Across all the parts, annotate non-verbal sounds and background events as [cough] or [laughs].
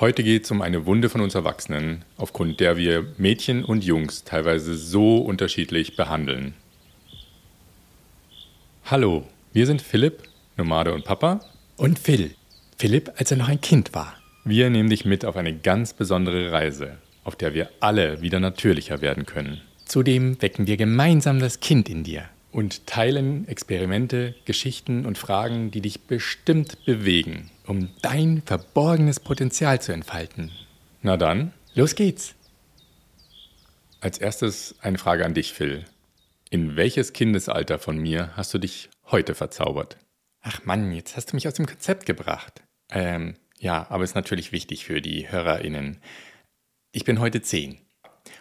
Heute geht es um eine Wunde von uns Erwachsenen, aufgrund der wir Mädchen und Jungs teilweise so unterschiedlich behandeln. Hallo, wir sind Philipp, Nomade und Papa. Und Phil. Philipp, als er noch ein Kind war. Wir nehmen dich mit auf eine ganz besondere Reise, auf der wir alle wieder natürlicher werden können. Zudem wecken wir gemeinsam das Kind in dir. Und teilen Experimente, Geschichten und Fragen, die dich bestimmt bewegen. Um dein verborgenes Potenzial zu entfalten. Na dann, los geht's. Als erstes eine Frage an dich, Phil. In welches Kindesalter von mir hast du dich heute verzaubert? Ach Mann, jetzt hast du mich aus dem Konzept gebracht. Ähm, ja, aber ist natürlich wichtig für die HörerInnen. Ich bin heute zehn.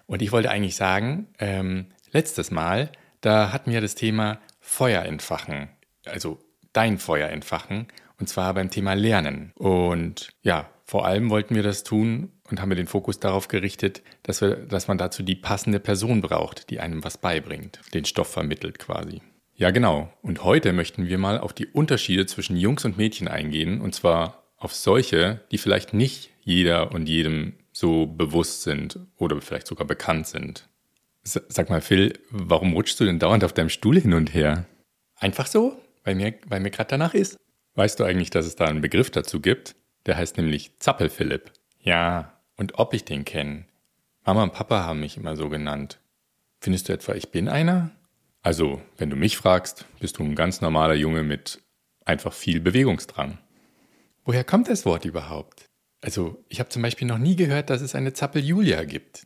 Und ich wollte eigentlich sagen, ähm, letztes Mal, da hatten wir das Thema Feuer entfachen. Also dein Feuer entfachen. Und zwar beim Thema Lernen. Und ja, vor allem wollten wir das tun und haben wir den Fokus darauf gerichtet, dass, wir, dass man dazu die passende Person braucht, die einem was beibringt, den Stoff vermittelt quasi. Ja, genau. Und heute möchten wir mal auf die Unterschiede zwischen Jungs und Mädchen eingehen. Und zwar auf solche, die vielleicht nicht jeder und jedem so bewusst sind oder vielleicht sogar bekannt sind. Sag mal, Phil, warum rutschst du denn dauernd auf deinem Stuhl hin und her? Einfach so, weil mir, weil mir gerade danach ist. Weißt du eigentlich, dass es da einen Begriff dazu gibt? Der heißt nämlich Zappelphilipp. Ja, und ob ich den kenne. Mama und Papa haben mich immer so genannt. Findest du etwa, ich bin einer? Also, wenn du mich fragst, bist du ein ganz normaler Junge mit einfach viel Bewegungsdrang. Woher kommt das Wort überhaupt? Also, ich habe zum Beispiel noch nie gehört, dass es eine Zappel-Julia gibt.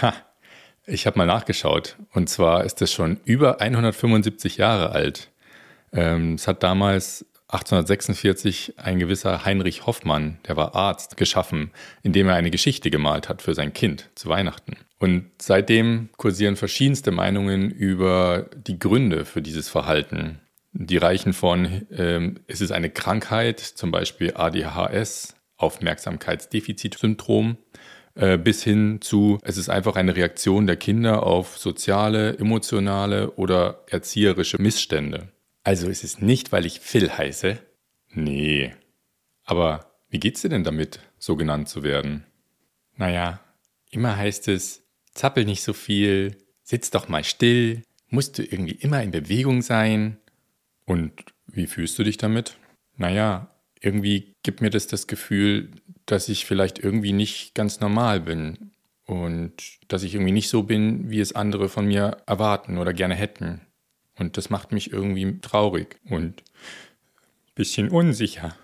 Ha, ich habe mal nachgeschaut. Und zwar ist es schon über 175 Jahre alt. Ähm, es hat damals 1846 ein gewisser Heinrich Hoffmann, der war Arzt, geschaffen, indem er eine Geschichte gemalt hat für sein Kind zu Weihnachten. Und seitdem kursieren verschiedenste Meinungen über die Gründe für dieses Verhalten. Die reichen von, ähm, es ist eine Krankheit, zum Beispiel ADHS, Aufmerksamkeitsdefizitsyndrom, äh, bis hin zu, es ist einfach eine Reaktion der Kinder auf soziale, emotionale oder erzieherische Missstände. Also ist es nicht, weil ich Phil heiße? Nee. Aber wie geht's dir denn damit, so genannt zu werden? Naja, immer heißt es, zappel nicht so viel, sitz doch mal still, musst du irgendwie immer in Bewegung sein. Und wie fühlst du dich damit? Naja, irgendwie gibt mir das das Gefühl, dass ich vielleicht irgendwie nicht ganz normal bin und dass ich irgendwie nicht so bin, wie es andere von mir erwarten oder gerne hätten. Und das macht mich irgendwie traurig und ein bisschen unsicher.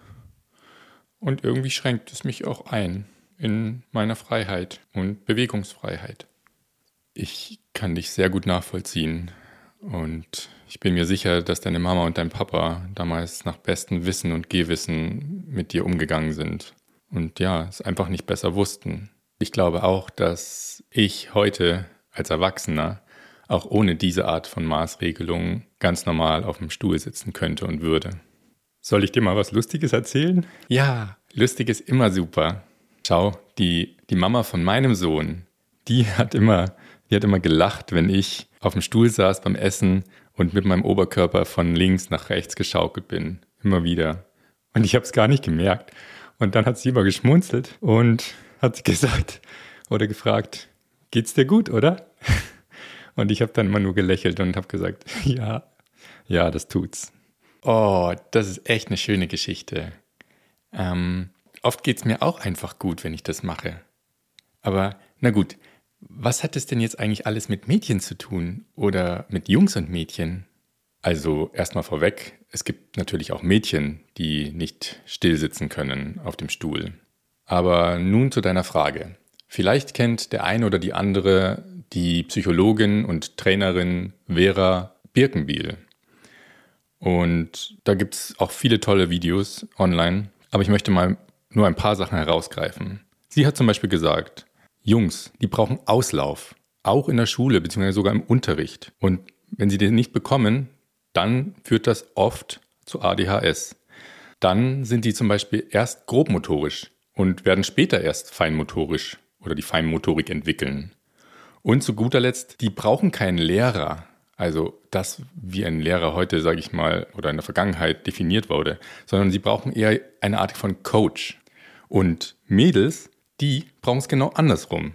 Und irgendwie schränkt es mich auch ein in meiner Freiheit und Bewegungsfreiheit. Ich kann dich sehr gut nachvollziehen und ich bin mir sicher, dass deine Mama und dein Papa damals nach bestem Wissen und Gehwissen mit dir umgegangen sind und ja, es einfach nicht besser wussten. Ich glaube auch, dass ich heute als Erwachsener auch ohne diese Art von Maßregelung ganz normal auf dem Stuhl sitzen könnte und würde. Soll ich dir mal was Lustiges erzählen? Ja, lustig ist immer super. Schau, die, die Mama von meinem Sohn, die hat immer, die hat immer gelacht, wenn ich auf dem Stuhl saß beim Essen und mit meinem Oberkörper von links nach rechts geschaukelt bin. Immer wieder. Und ich habe es gar nicht gemerkt. Und dann hat sie immer geschmunzelt und hat [laughs] gesagt oder gefragt, geht's dir gut, oder? [laughs] Und ich habe dann immer nur gelächelt und habe gesagt, [laughs] ja, ja, das tut's. Oh, das ist echt eine schöne Geschichte. Ähm, oft geht's mir auch einfach gut, wenn ich das mache. Aber na gut, was hat es denn jetzt eigentlich alles mit Mädchen zu tun oder mit Jungs und Mädchen? Also erstmal vorweg, es gibt natürlich auch Mädchen, die nicht still sitzen können auf dem Stuhl. Aber nun zu deiner Frage. Vielleicht kennt der eine oder die andere die Psychologin und Trainerin Vera Birkenbiel. Und da gibt es auch viele tolle Videos online, aber ich möchte mal nur ein paar Sachen herausgreifen. Sie hat zum Beispiel gesagt, Jungs, die brauchen Auslauf, auch in der Schule bzw. sogar im Unterricht. Und wenn sie den nicht bekommen, dann führt das oft zu ADHS. Dann sind die zum Beispiel erst grobmotorisch und werden später erst feinmotorisch oder die Feinmotorik entwickeln. Und zu guter Letzt, die brauchen keinen Lehrer. Also das, wie ein Lehrer heute, sage ich mal, oder in der Vergangenheit definiert wurde, sondern sie brauchen eher eine Art von Coach Und Mädels, die brauchen es genau andersrum.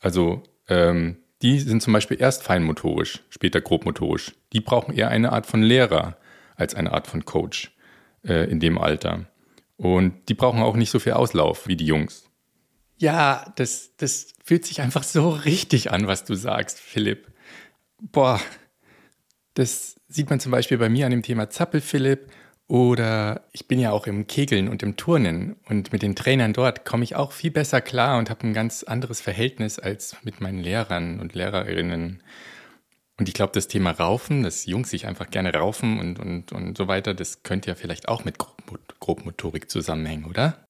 Also ähm, die sind zum Beispiel erst feinmotorisch, später grobmotorisch. Die brauchen eher eine Art von Lehrer als eine Art von Coach äh, in dem Alter. Und die brauchen auch nicht so viel Auslauf wie die Jungs. Ja, das, das fühlt sich einfach so richtig an, was du sagst, Philipp. Boah, das sieht man zum Beispiel bei mir an dem Thema Zappel, Philipp. Oder ich bin ja auch im Kegeln und im Turnen und mit den Trainern dort komme ich auch viel besser klar und habe ein ganz anderes Verhältnis als mit meinen Lehrern und Lehrerinnen. Und ich glaube, das Thema Raufen, dass Jungs sich einfach gerne raufen und, und, und so weiter, das könnte ja vielleicht auch mit Grobmotorik zusammenhängen, oder?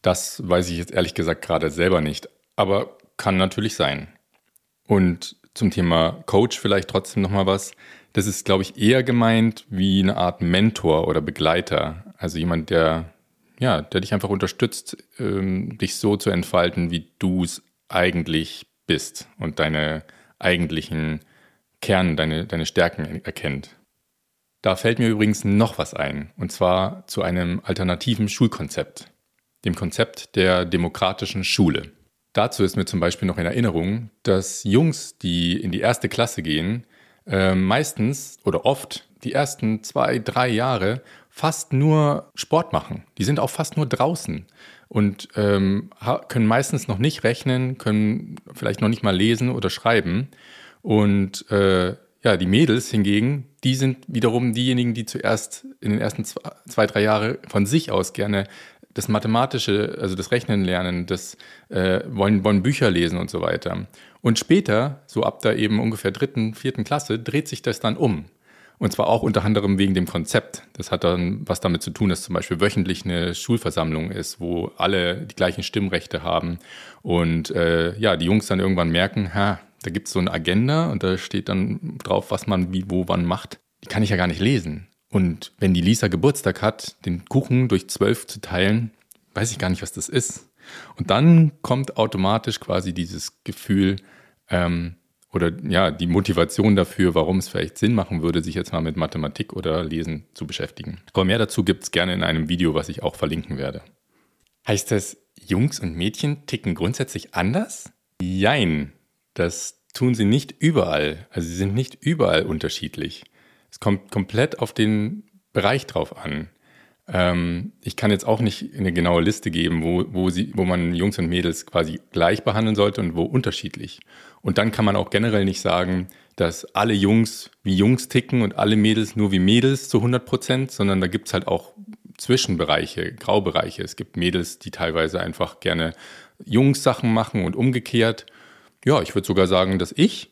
Das weiß ich jetzt ehrlich gesagt gerade selber nicht, aber kann natürlich sein. Und zum Thema Coach vielleicht trotzdem nochmal was. Das ist, glaube ich, eher gemeint wie eine Art Mentor oder Begleiter. Also jemand, der, ja, der dich einfach unterstützt, ähm, dich so zu entfalten, wie du es eigentlich bist und deine eigentlichen Kern, deine, deine Stärken erkennt. Da fällt mir übrigens noch was ein, und zwar zu einem alternativen Schulkonzept, dem Konzept der demokratischen Schule. Dazu ist mir zum Beispiel noch in Erinnerung, dass Jungs, die in die erste Klasse gehen, äh, meistens oder oft die ersten zwei, drei Jahre fast nur Sport machen. Die sind auch fast nur draußen und ähm, können meistens noch nicht rechnen, können vielleicht noch nicht mal lesen oder schreiben. Und äh, ja, die Mädels hingegen, die sind wiederum diejenigen, die zuerst in den ersten zwei, drei Jahren von sich aus gerne das Mathematische, also das Rechnen lernen, das äh, wollen, wollen Bücher lesen und so weiter. Und später, so ab der eben ungefähr dritten, vierten Klasse, dreht sich das dann um. Und zwar auch unter anderem wegen dem Konzept. Das hat dann was damit zu tun, dass zum Beispiel wöchentlich eine Schulversammlung ist, wo alle die gleichen Stimmrechte haben. Und äh, ja, die Jungs dann irgendwann merken, ha, da gibt es so eine Agenda und da steht dann drauf, was man wie, wo, wann macht. Die kann ich ja gar nicht lesen. Und wenn die Lisa Geburtstag hat, den Kuchen durch zwölf zu teilen, weiß ich gar nicht, was das ist. Und dann kommt automatisch quasi dieses Gefühl ähm, oder ja, die Motivation dafür, warum es vielleicht Sinn machen würde, sich jetzt mal mit Mathematik oder Lesen zu beschäftigen. Aber mehr dazu gibt es gerne in einem Video, was ich auch verlinken werde. Heißt das, Jungs und Mädchen ticken grundsätzlich anders? Jein, das tun sie nicht überall. Also sie sind nicht überall unterschiedlich. Es kommt komplett auf den Bereich drauf an. Ähm, ich kann jetzt auch nicht eine genaue Liste geben, wo, wo, sie, wo man Jungs und Mädels quasi gleich behandeln sollte und wo unterschiedlich. Und dann kann man auch generell nicht sagen, dass alle Jungs wie Jungs ticken und alle Mädels nur wie Mädels zu 100 Prozent, sondern da gibt es halt auch Zwischenbereiche, Graubereiche. Es gibt Mädels, die teilweise einfach gerne Jungs Sachen machen und umgekehrt. Ja, ich würde sogar sagen, dass ich,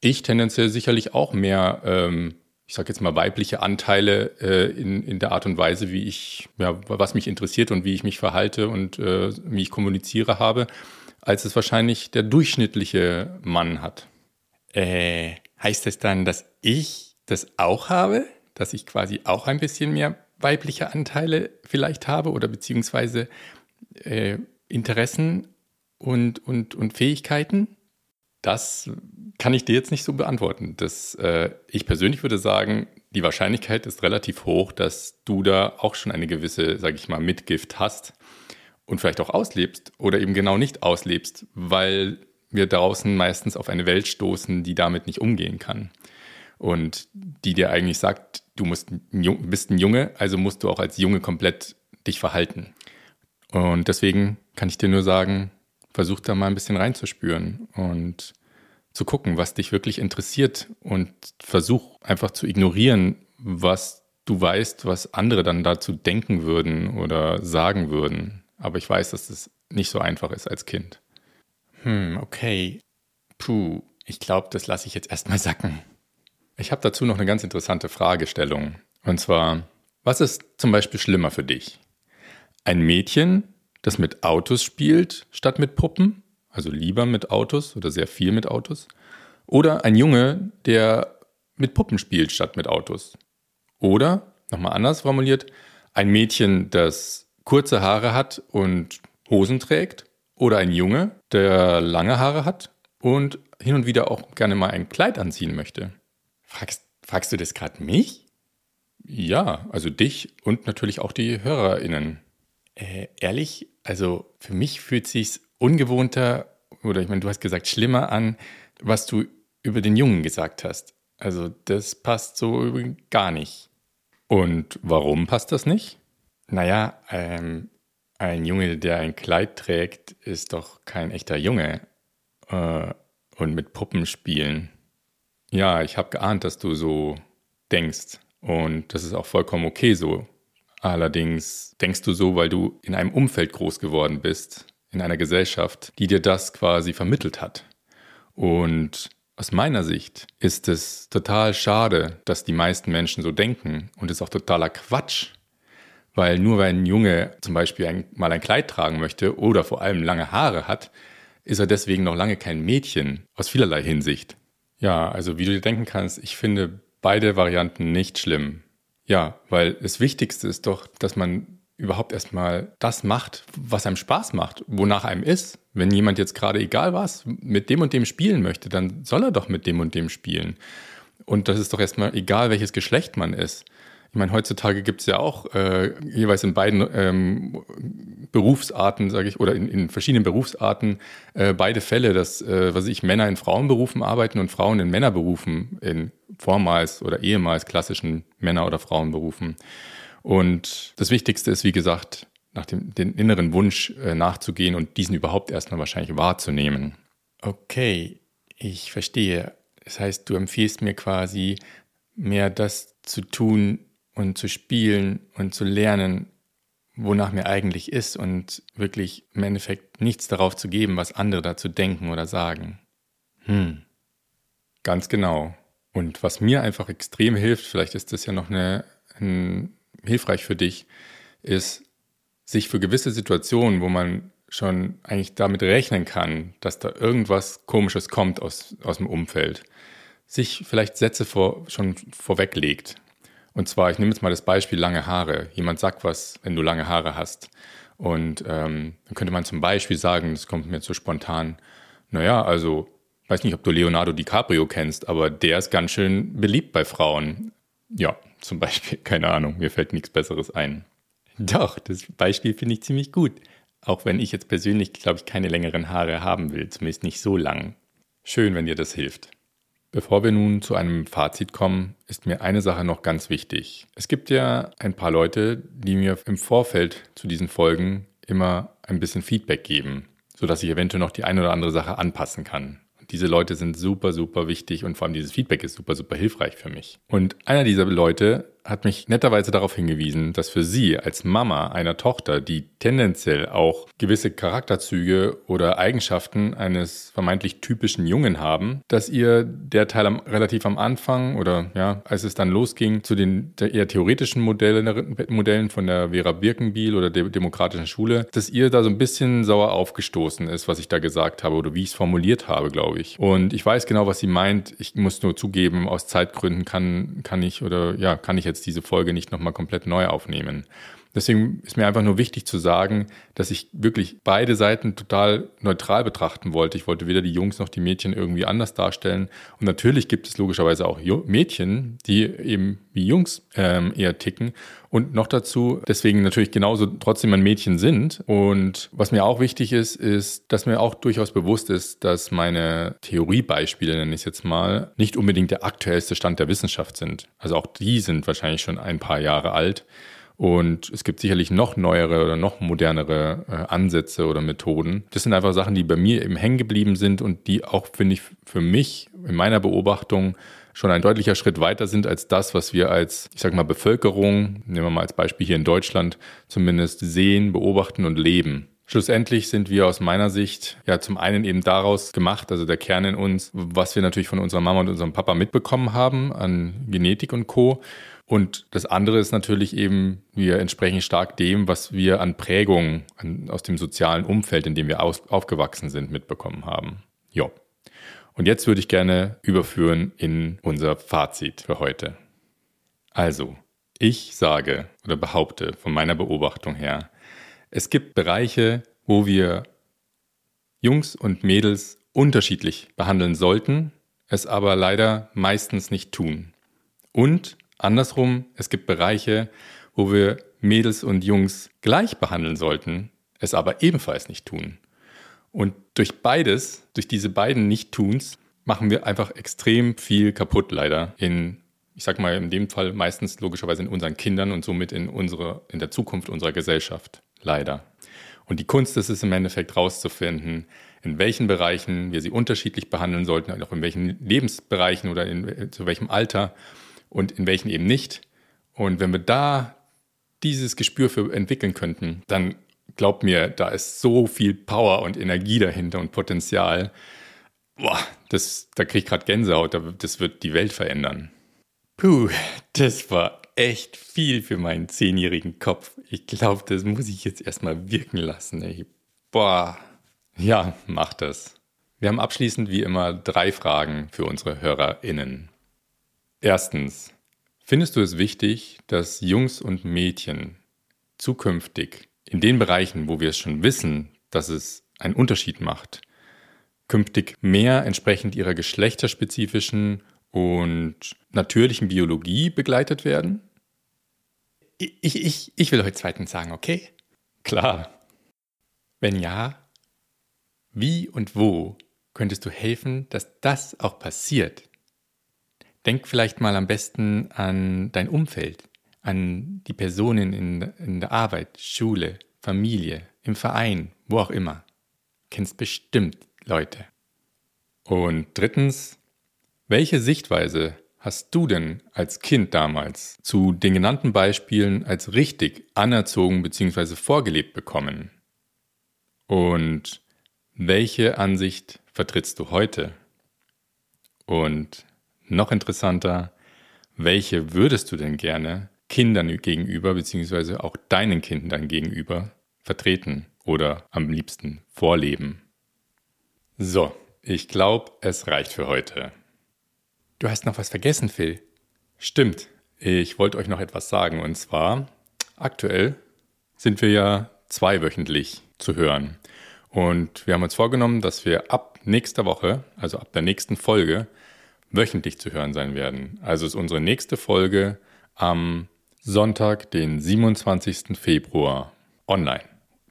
ich tendenziell sicherlich auch mehr ähm, ich sage jetzt mal, weibliche Anteile äh, in, in der Art und Weise, wie ich, ja, was mich interessiert und wie ich mich verhalte und äh, wie ich kommuniziere habe, als es wahrscheinlich der durchschnittliche Mann hat. Äh, heißt das dann, dass ich das auch habe? Dass ich quasi auch ein bisschen mehr weibliche Anteile vielleicht habe oder beziehungsweise äh, Interessen und, und, und Fähigkeiten? Das kann ich dir jetzt nicht so beantworten. Das, äh, ich persönlich würde sagen, die Wahrscheinlichkeit ist relativ hoch, dass du da auch schon eine gewisse, sage ich mal, Mitgift hast und vielleicht auch auslebst oder eben genau nicht auslebst, weil wir draußen meistens auf eine Welt stoßen, die damit nicht umgehen kann. Und die dir eigentlich sagt, du musst, bist ein Junge, also musst du auch als Junge komplett dich verhalten. Und deswegen kann ich dir nur sagen, versuch da mal ein bisschen reinzuspüren und zu gucken, was dich wirklich interessiert und versuch einfach zu ignorieren, was du weißt, was andere dann dazu denken würden oder sagen würden. Aber ich weiß, dass das nicht so einfach ist als Kind. Hm, okay. Puh, ich glaube, das lasse ich jetzt erstmal sacken. Ich habe dazu noch eine ganz interessante Fragestellung. Und zwar, was ist zum Beispiel schlimmer für dich? Ein Mädchen, das mit Autos spielt statt mit Puppen, also lieber mit Autos oder sehr viel mit Autos. Oder ein Junge, der mit Puppen spielt statt mit Autos. Oder, nochmal anders formuliert, ein Mädchen, das kurze Haare hat und Hosen trägt. Oder ein Junge, der lange Haare hat und hin und wieder auch gerne mal ein Kleid anziehen möchte. Fragst, fragst du das gerade mich? Ja, also dich und natürlich auch die HörerInnen. Äh, ehrlich, also für mich fühlt sich ungewohnter oder ich meine, du hast gesagt schlimmer an, was du über den Jungen gesagt hast. Also das passt so gar nicht. Und warum passt das nicht? Naja, ähm, ein Junge, der ein Kleid trägt, ist doch kein echter Junge. Äh, und mit Puppen spielen. Ja, ich habe geahnt, dass du so denkst. Und das ist auch vollkommen okay so. Allerdings denkst du so, weil du in einem Umfeld groß geworden bist, in einer Gesellschaft, die dir das quasi vermittelt hat. Und aus meiner Sicht ist es total schade, dass die meisten Menschen so denken und ist auch totaler Quatsch, weil nur weil ein Junge zum Beispiel ein, mal ein Kleid tragen möchte oder vor allem lange Haare hat, ist er deswegen noch lange kein Mädchen, aus vielerlei Hinsicht. Ja, also wie du dir denken kannst, ich finde beide Varianten nicht schlimm. Ja, weil das Wichtigste ist doch, dass man überhaupt erstmal das macht, was einem Spaß macht, wonach einem ist. Wenn jemand jetzt gerade egal was mit dem und dem spielen möchte, dann soll er doch mit dem und dem spielen. Und das ist doch erstmal egal, welches Geschlecht man ist. Ich meine, heutzutage gibt es ja auch äh, jeweils in beiden ähm, Berufsarten, sage ich, oder in, in verschiedenen Berufsarten äh, beide Fälle, dass, äh, was ich, Männer in Frauenberufen arbeiten und Frauen in Männerberufen, in vormals oder ehemals klassischen Männer- oder Frauenberufen. Und das Wichtigste ist, wie gesagt, nach dem den inneren Wunsch äh, nachzugehen und diesen überhaupt erstmal wahrscheinlich wahrzunehmen. Okay, ich verstehe. Das heißt, du empfiehlst mir quasi mehr das zu tun, und zu spielen und zu lernen, wonach mir eigentlich ist und wirklich im Endeffekt nichts darauf zu geben, was andere dazu denken oder sagen. Hm. Ganz genau. Und was mir einfach extrem hilft, vielleicht ist das ja noch eine, ein, hilfreich für dich, ist, sich für gewisse Situationen, wo man schon eigentlich damit rechnen kann, dass da irgendwas Komisches kommt aus, aus dem Umfeld, sich vielleicht Sätze vor, schon vorweglegt. Und zwar, ich nehme jetzt mal das Beispiel lange Haare. Jemand sagt was, wenn du lange Haare hast. Und ähm, dann könnte man zum Beispiel sagen, das kommt mir so spontan, naja, also, weiß nicht, ob du Leonardo DiCaprio kennst, aber der ist ganz schön beliebt bei Frauen. Ja, zum Beispiel, [laughs] keine Ahnung, mir fällt nichts Besseres ein. Doch, das Beispiel finde ich ziemlich gut. Auch wenn ich jetzt persönlich, glaube ich, keine längeren Haare haben will, zumindest nicht so lang. Schön, wenn dir das hilft. Bevor wir nun zu einem Fazit kommen, ist mir eine Sache noch ganz wichtig. Es gibt ja ein paar Leute, die mir im Vorfeld zu diesen Folgen immer ein bisschen Feedback geben, sodass ich eventuell noch die eine oder andere Sache anpassen kann. Diese Leute sind super, super wichtig und vor allem dieses Feedback ist super, super hilfreich für mich. Und einer dieser Leute hat mich netterweise darauf hingewiesen, dass für sie als Mama einer Tochter, die tendenziell auch gewisse Charakterzüge oder Eigenschaften eines vermeintlich typischen Jungen haben, dass ihr der Teil am, relativ am Anfang oder ja, als es dann losging zu den eher theoretischen Modellen, Modellen von der Vera Birkenbiel oder der Demokratischen Schule, dass ihr da so ein bisschen sauer aufgestoßen ist, was ich da gesagt habe oder wie ich es formuliert habe, glaube ich. Und ich weiß genau, was sie meint. Ich muss nur zugeben, aus Zeitgründen kann, kann ich oder ja, kann ich jetzt jetzt diese Folge nicht nochmal komplett neu aufnehmen. Deswegen ist mir einfach nur wichtig zu sagen, dass ich wirklich beide Seiten total neutral betrachten wollte. Ich wollte weder die Jungs noch die Mädchen irgendwie anders darstellen. Und natürlich gibt es logischerweise auch Mädchen, die eben wie Jungs ähm, eher ticken. Und noch dazu, deswegen natürlich genauso trotzdem ein Mädchen sind. Und was mir auch wichtig ist, ist, dass mir auch durchaus bewusst ist, dass meine Theoriebeispiele, nenne ich es jetzt mal, nicht unbedingt der aktuellste Stand der Wissenschaft sind. Also auch die sind wahrscheinlich schon ein paar Jahre alt. Und es gibt sicherlich noch neuere oder noch modernere äh, Ansätze oder Methoden. Das sind einfach Sachen, die bei mir eben hängen geblieben sind und die auch, finde ich, für mich in meiner Beobachtung schon ein deutlicher Schritt weiter sind als das, was wir als, ich sage mal, Bevölkerung, nehmen wir mal als Beispiel hier in Deutschland, zumindest sehen, beobachten und leben. Schlussendlich sind wir aus meiner Sicht ja zum einen eben daraus gemacht, also der Kern in uns, was wir natürlich von unserer Mama und unserem Papa mitbekommen haben an Genetik und Co. Und das andere ist natürlich eben, wir entsprechen stark dem, was wir an Prägungen aus dem sozialen Umfeld, in dem wir aus, aufgewachsen sind, mitbekommen haben. Ja. Und jetzt würde ich gerne überführen in unser Fazit für heute. Also, ich sage oder behaupte von meiner Beobachtung her, es gibt Bereiche, wo wir Jungs und Mädels unterschiedlich behandeln sollten, es aber leider meistens nicht tun. Und Andersrum, es gibt Bereiche, wo wir Mädels und Jungs gleich behandeln sollten, es aber ebenfalls nicht tun. Und durch beides, durch diese beiden Nicht-Tuns, machen wir einfach extrem viel kaputt, leider. In, ich sag mal, in dem Fall meistens logischerweise in unseren Kindern und somit in, unsere, in der Zukunft unserer Gesellschaft. Leider. Und die Kunst ist es im Endeffekt rauszufinden, in welchen Bereichen wir sie unterschiedlich behandeln sollten, auch in welchen Lebensbereichen oder in, zu welchem Alter und in welchen eben nicht. Und wenn wir da dieses Gespür für entwickeln könnten, dann glaubt mir, da ist so viel Power und Energie dahinter und Potenzial. Boah, das, da kriege ich gerade Gänsehaut, das wird die Welt verändern. Puh, das war echt viel für meinen zehnjährigen Kopf. Ich glaube, das muss ich jetzt erstmal wirken lassen. Ey. Boah. Ja, mach das. Wir haben abschließend wie immer drei Fragen für unsere HörerInnen. Erstens, findest du es wichtig, dass Jungs und Mädchen zukünftig in den Bereichen, wo wir es schon wissen, dass es einen Unterschied macht, künftig mehr entsprechend ihrer geschlechterspezifischen und natürlichen Biologie begleitet werden? Ich, ich, ich will heute zweitens sagen, okay? Klar. Wenn ja, wie und wo könntest du helfen, dass das auch passiert? Denk vielleicht mal am besten an dein Umfeld, an die Personen in, in der Arbeit, Schule, Familie, im Verein, wo auch immer. Kennst bestimmt Leute. Und drittens, welche Sichtweise hast du denn als Kind damals zu den genannten Beispielen als richtig anerzogen bzw. vorgelebt bekommen? Und welche Ansicht vertrittst du heute? Und noch interessanter, welche würdest du denn gerne Kindern gegenüber bzw. auch deinen Kindern gegenüber vertreten oder am liebsten vorleben? So, ich glaube, es reicht für heute. Du hast noch was vergessen, Phil. Stimmt. Ich wollte euch noch etwas sagen. Und zwar, aktuell sind wir ja zweiwöchentlich zu hören. Und wir haben uns vorgenommen, dass wir ab nächster Woche, also ab der nächsten Folge, wöchentlich zu hören sein werden. Also ist unsere nächste Folge am Sonntag, den 27. Februar, online.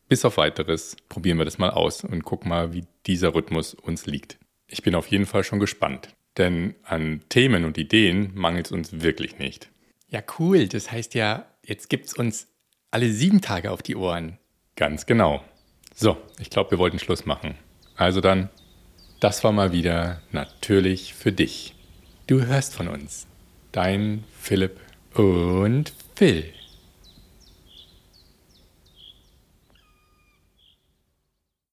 Bis auf weiteres probieren wir das mal aus und gucken mal, wie dieser Rhythmus uns liegt. Ich bin auf jeden Fall schon gespannt. Denn an Themen und Ideen mangelt es uns wirklich nicht. Ja, cool. Das heißt ja, jetzt gibt es uns alle sieben Tage auf die Ohren. Ganz genau. So, ich glaube, wir wollten Schluss machen. Also dann, das war mal wieder natürlich für dich. Du hörst von uns. Dein Philipp und Phil.